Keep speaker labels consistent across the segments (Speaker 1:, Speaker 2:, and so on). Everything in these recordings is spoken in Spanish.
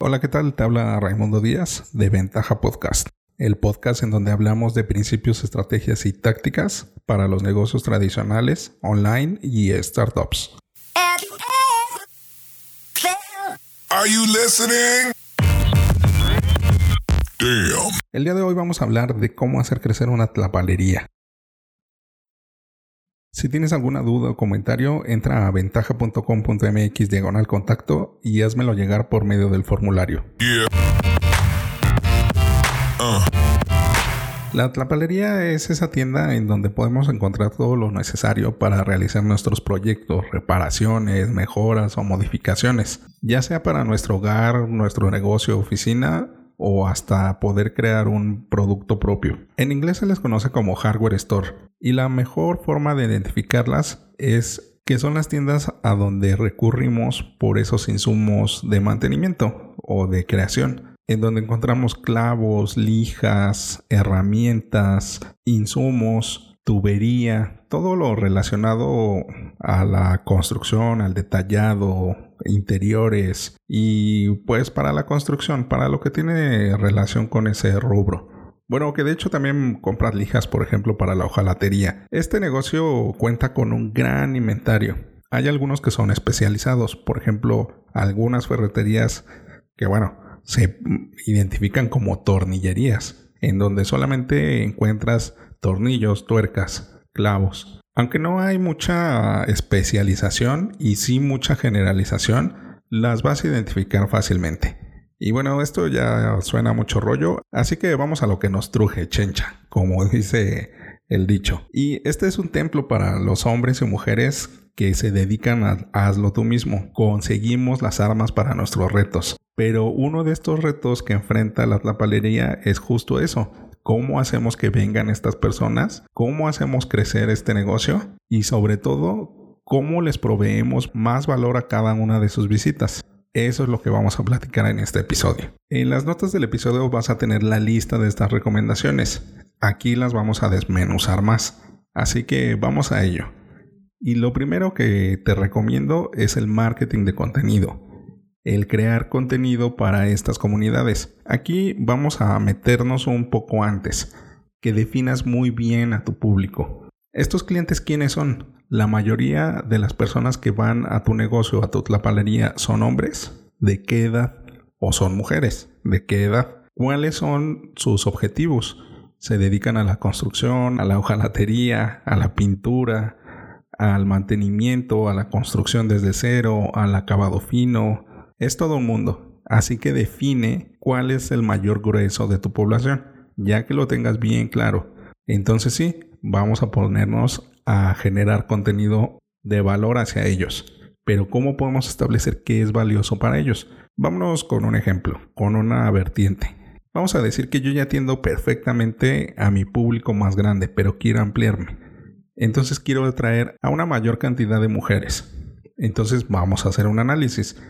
Speaker 1: Hola, ¿qué tal? Te habla Raimundo Díaz de Ventaja Podcast, el podcast en donde hablamos de principios, estrategias y tácticas para los negocios tradicionales, online y startups. El día de hoy vamos a hablar de cómo hacer crecer una tlapalería. Si tienes alguna duda o comentario, entra a ventaja.com.mx diagonal contacto y házmelo llegar por medio del formulario. Uh. La tlapalería es esa tienda en donde podemos encontrar todo lo necesario para realizar nuestros proyectos, reparaciones, mejoras o modificaciones, ya sea para nuestro hogar, nuestro negocio o oficina o hasta poder crear un producto propio. En inglés se les conoce como hardware store y la mejor forma de identificarlas es que son las tiendas a donde recurrimos por esos insumos de mantenimiento o de creación, en donde encontramos clavos, lijas, herramientas, insumos, tubería, todo lo relacionado a la construcción, al detallado, interiores y pues para la construcción, para lo que tiene relación con ese rubro. Bueno, que de hecho también compras lijas, por ejemplo, para la hojalatería. Este negocio cuenta con un gran inventario. Hay algunos que son especializados, por ejemplo, algunas ferreterías que, bueno, se identifican como tornillerías, en donde solamente encuentras tornillos, tuercas, clavos. Aunque no hay mucha especialización y sí mucha generalización, las vas a identificar fácilmente. Y bueno, esto ya suena mucho rollo, así que vamos a lo que nos truje, chencha, como dice el dicho. Y este es un templo para los hombres y mujeres que se dedican a hazlo tú mismo. Conseguimos las armas para nuestros retos. Pero uno de estos retos que enfrenta la tlapalería es justo eso. ¿Cómo hacemos que vengan estas personas? ¿Cómo hacemos crecer este negocio? Y sobre todo, ¿cómo les proveemos más valor a cada una de sus visitas? Eso es lo que vamos a platicar en este episodio. En las notas del episodio vas a tener la lista de estas recomendaciones. Aquí las vamos a desmenuzar más. Así que vamos a ello. Y lo primero que te recomiendo es el marketing de contenido. El crear contenido para estas comunidades. Aquí vamos a meternos un poco antes. Que definas muy bien a tu público. ¿Estos clientes quiénes son? la mayoría de las personas que van a tu negocio, a tu tlapalería, son hombres. ¿De qué edad? ¿O son mujeres? ¿De qué edad? ¿Cuáles son sus objetivos? ¿Se dedican a la construcción, a la hojalatería, a la pintura, al mantenimiento, a la construcción desde cero, al acabado fino? Es todo un mundo. Así que define cuál es el mayor grueso de tu población. Ya que lo tengas bien claro, entonces sí, vamos a ponernos a generar contenido de valor hacia ellos. Pero ¿cómo podemos establecer qué es valioso para ellos? Vámonos con un ejemplo, con una vertiente. Vamos a decir que yo ya atiendo perfectamente a mi público más grande, pero quiero ampliarme. Entonces quiero atraer a una mayor cantidad de mujeres. Entonces vamos a hacer un análisis.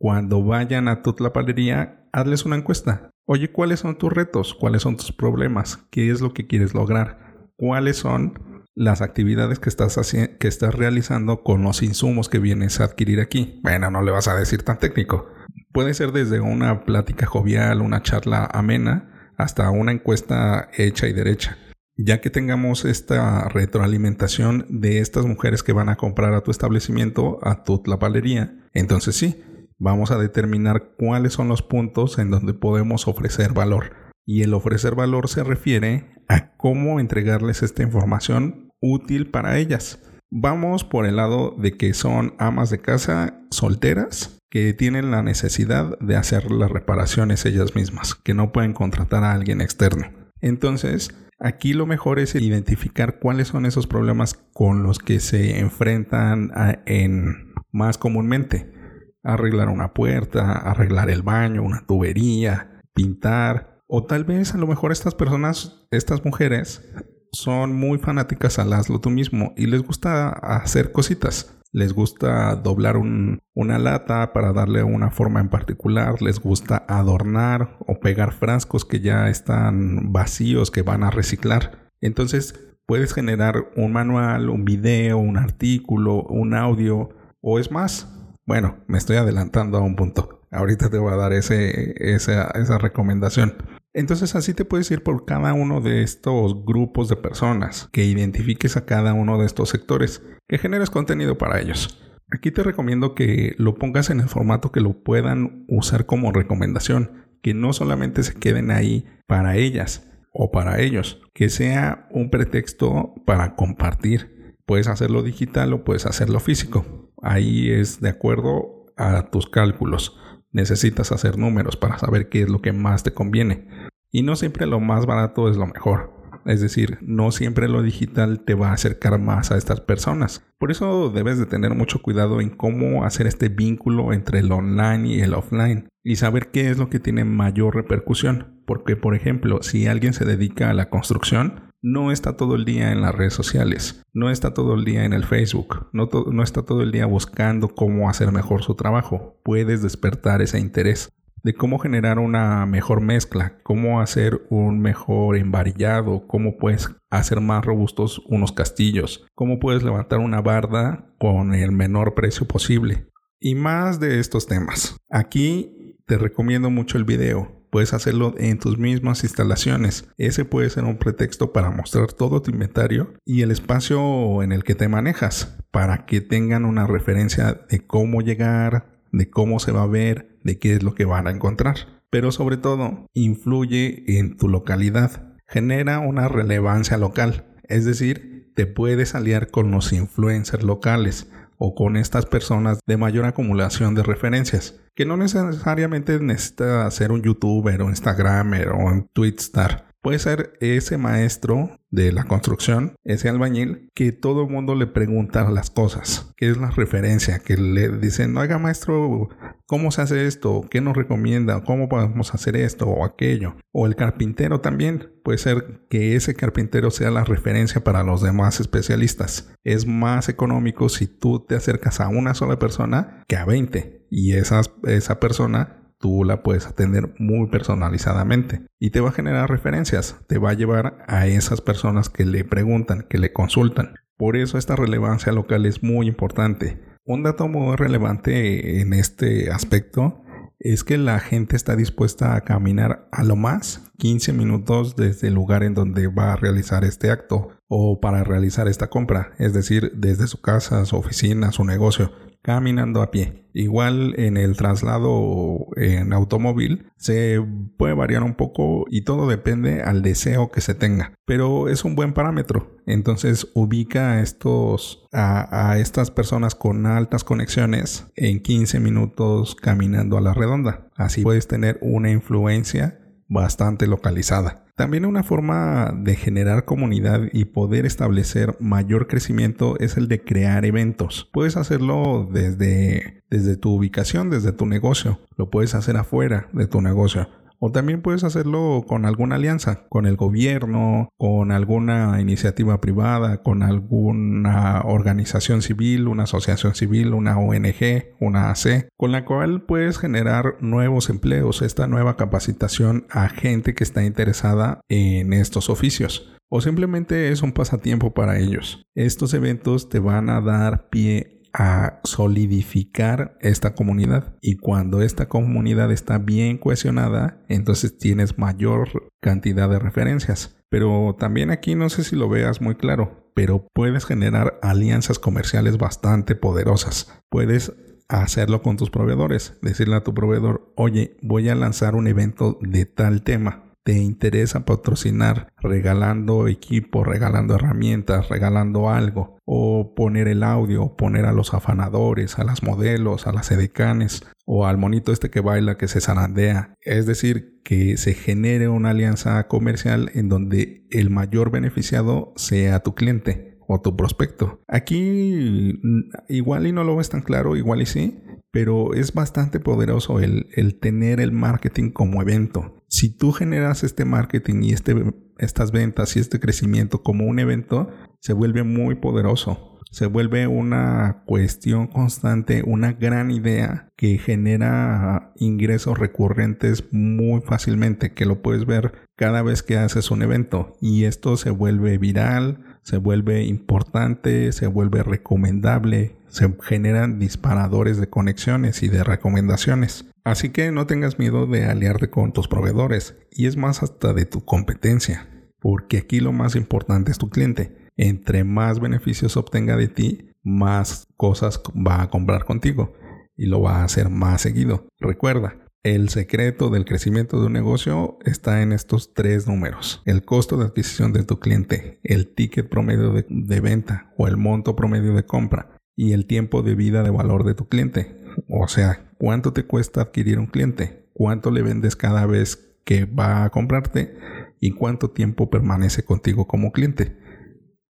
Speaker 1: Cuando vayan a tu tlapalería, hazles una encuesta. Oye, ¿cuáles son tus retos? ¿Cuáles son tus problemas? ¿Qué es lo que quieres lograr? ¿Cuáles son las actividades que estás, que estás realizando con los insumos que vienes a adquirir aquí. Bueno, no le vas a decir tan técnico. Puede ser desde una plática jovial, una charla amena, hasta una encuesta hecha y derecha. Ya que tengamos esta retroalimentación de estas mujeres que van a comprar a tu establecimiento, a tu tlapalería, entonces sí, vamos a determinar cuáles son los puntos en donde podemos ofrecer valor. Y el ofrecer valor se refiere a cómo entregarles esta información útil para ellas. Vamos por el lado de que son amas de casa solteras que tienen la necesidad de hacer las reparaciones ellas mismas, que no pueden contratar a alguien externo. Entonces, aquí lo mejor es identificar cuáles son esos problemas con los que se enfrentan en más comúnmente. Arreglar una puerta, arreglar el baño, una tubería, pintar, o tal vez a lo mejor estas personas, estas mujeres, son muy fanáticas al hazlo tú mismo y les gusta hacer cositas. Les gusta doblar una lata para darle una forma en particular. Les gusta adornar o pegar frascos que ya están vacíos que van a reciclar. Entonces puedes generar un manual, un video, un artículo, un audio o es más. Bueno, me estoy adelantando a un punto. Ahorita te voy a dar esa, esa recomendación. Entonces así te puedes ir por cada uno de estos grupos de personas, que identifiques a cada uno de estos sectores, que generes contenido para ellos. Aquí te recomiendo que lo pongas en el formato que lo puedan usar como recomendación, que no solamente se queden ahí para ellas o para ellos, que sea un pretexto para compartir. Puedes hacerlo digital o puedes hacerlo físico. Ahí es de acuerdo a tus cálculos. Necesitas hacer números para saber qué es lo que más te conviene. Y no siempre lo más barato es lo mejor. Es decir, no siempre lo digital te va a acercar más a estas personas. Por eso debes de tener mucho cuidado en cómo hacer este vínculo entre el online y el offline y saber qué es lo que tiene mayor repercusión. Porque, por ejemplo, si alguien se dedica a la construcción, no está todo el día en las redes sociales, no está todo el día en el Facebook, no, está todo el día buscando cómo hacer mejor su trabajo. Puedes despertar ese interés de cómo generar una mejor mezcla, cómo hacer un mejor embarillado, cómo puedes hacer más robustos unos castillos, cómo puedes levantar una barda con el menor precio posible. Y más de estos temas. Aquí te recomiendo mucho el video. Puedes hacerlo en tus mismas instalaciones. Ese puede ser un pretexto para mostrar todo tu inventario y el espacio en el que te manejas para que tengan una referencia de cómo llegar, de cómo se va a ver, de qué es lo que van a encontrar. Pero sobre todo, influye en tu localidad. Genera una relevancia local. Es decir, te puedes aliar con los influencers locales o con estas personas de mayor acumulación de referencias, que no necesariamente necesita ser un youtuber o instagramer o un twitstar Puede ser ese maestro de la construcción, ese albañil, que todo el mundo le pregunta las cosas, que es la referencia, que le dicen, oiga maestro, ¿cómo se hace esto? ¿Qué nos recomienda? ¿Cómo podemos hacer esto o aquello? O el carpintero también, puede ser que ese carpintero sea la referencia para los demás especialistas. Es más económico si tú te acercas a una sola persona que a 20 y esa persona tú la puedes atender muy personalizadamente y te va a generar referencias, te va a llevar a esas personas que le preguntan, que le consultan. Por eso esta relevancia local es muy importante. Un dato muy relevante en este aspecto es que la gente está dispuesta a caminar a lo más 15 minutos desde el lugar en donde va a realizar este acto o para realizar esta compra, es decir, desde su casa, su oficina, su negocio caminando a pie. Igual en el traslado en automóvil se puede variar un poco y todo depende al deseo que se tenga, pero es un buen parámetro. Entonces ubica a estos a, a estas personas con altas conexiones en 15 minutos caminando a la redonda. Así puedes tener una influencia bastante localizada. También una forma de generar comunidad y poder establecer mayor crecimiento es el de crear eventos. Puedes hacerlo desde, desde tu ubicación, desde tu negocio. Lo puedes hacer afuera de tu negocio. O también puedes hacerlo con alguna alianza, con el gobierno, con alguna iniciativa privada, con alguna organización civil, una asociación civil, una ONG, una AC, con la cual puedes generar nuevos empleos, esta nueva capacitación a gente que está interesada en estos oficios o simplemente es un pasatiempo para ellos. Estos eventos te van a dar pie a solidificar esta comunidad. Y cuando esta comunidad está bien cohesionada entonces tienes mayor cantidad de referencias. Pero también aquí no sé si lo veas muy claro pero puedes generar alianzas comerciales bastante poderosas. Puedes hacerlo con tus proveedores. Decirle a tu proveedor oye voy a lanzar un evento de tal tema te interesa patrocinar regalando equipo, regalando herramientas, regalando algo, o poner el audio, poner a los afanadores, a las modelos, a las edecanes, o al monito este que baila que se zarandea. Es decir, que se genere una alianza comercial en donde el mayor beneficiado sea tu cliente o tu prospecto. Aquí igual y no lo ves tan claro, igual y sí, pero es bastante poderoso el, tener el marketing como evento. Si tú generas este marketing y este, estas ventas y este crecimiento como un evento, se vuelve muy poderoso. Se vuelve una cuestión constante, una gran idea que genera ingresos recurrentes muy fácilmente, que lo puedes ver cada vez que haces un evento. Y esto se vuelve viral, se vuelve importante, se vuelve recomendable, se generan disparadores de conexiones y de recomendaciones. Así que no tengas miedo de aliarte con tus proveedores y es más hasta de tu competencia, porque aquí lo más importante es tu cliente. Entre más beneficios obtenga de ti, más cosas va a comprar contigo y lo va a hacer más seguido. Recuerda, el secreto del crecimiento de un negocio está en estos tres números. El costo de adquisición de tu cliente, el ticket promedio de, venta o el monto promedio de compra y el tiempo de vida de valor de tu cliente. O sea, cuánto te cuesta adquirir un cliente, cuánto le vendes cada vez que va a comprarte y cuánto tiempo permanece contigo como cliente.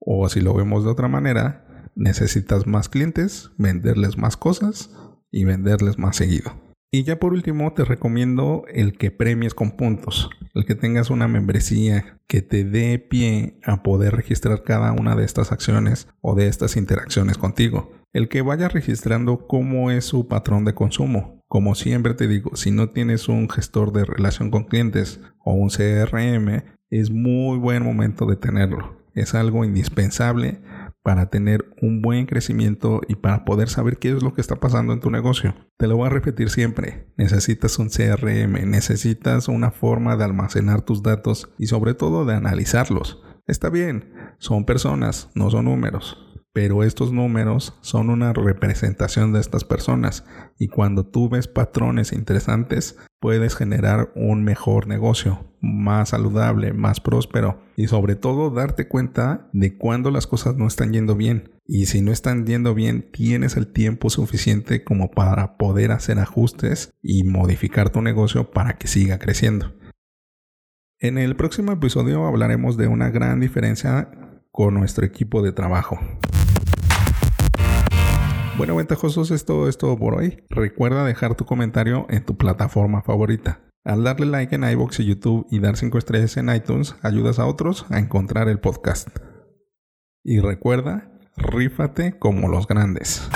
Speaker 1: O si lo vemos de otra manera, necesitas más clientes, venderles más cosas y venderles más seguido. Y ya por último te recomiendo el que premies con puntos, el que tengas una membresía que te dé pie a poder registrar cada una de estas acciones o de estas interacciones contigo el que vaya registrando cómo es su patrón de consumo. Como siempre te digo, si no tienes un gestor de relación con clientes o un CRM, es muy buen momento de tenerlo. Es algo indispensable para tener un buen crecimiento y para poder saber qué es lo que está pasando en tu negocio. Te lo voy a repetir siempre. Necesitas un CRM, necesitas una forma de almacenar tus datos y sobre todo de analizarlos. Está bien, son personas, no son números pero estos números son una representación de estas personas y cuando tú ves patrones interesantes puedes generar un mejor negocio, más saludable, más próspero y sobre todo darte cuenta de cuando las cosas no están yendo bien y si no están yendo bien tienes el tiempo suficiente como para poder hacer ajustes y modificar tu negocio para que siga creciendo. En el próximo episodio hablaremos de una gran diferencia con nuestro equipo de trabajo. Bueno, ventajosos, es todo esto por hoy. Recuerda dejar tu comentario en tu plataforma favorita. Al darle like en iBox y YouTube y dar 5 estrellas en iTunes, ayudas a otros a encontrar el podcast. Y recuerda, rífate como los grandes.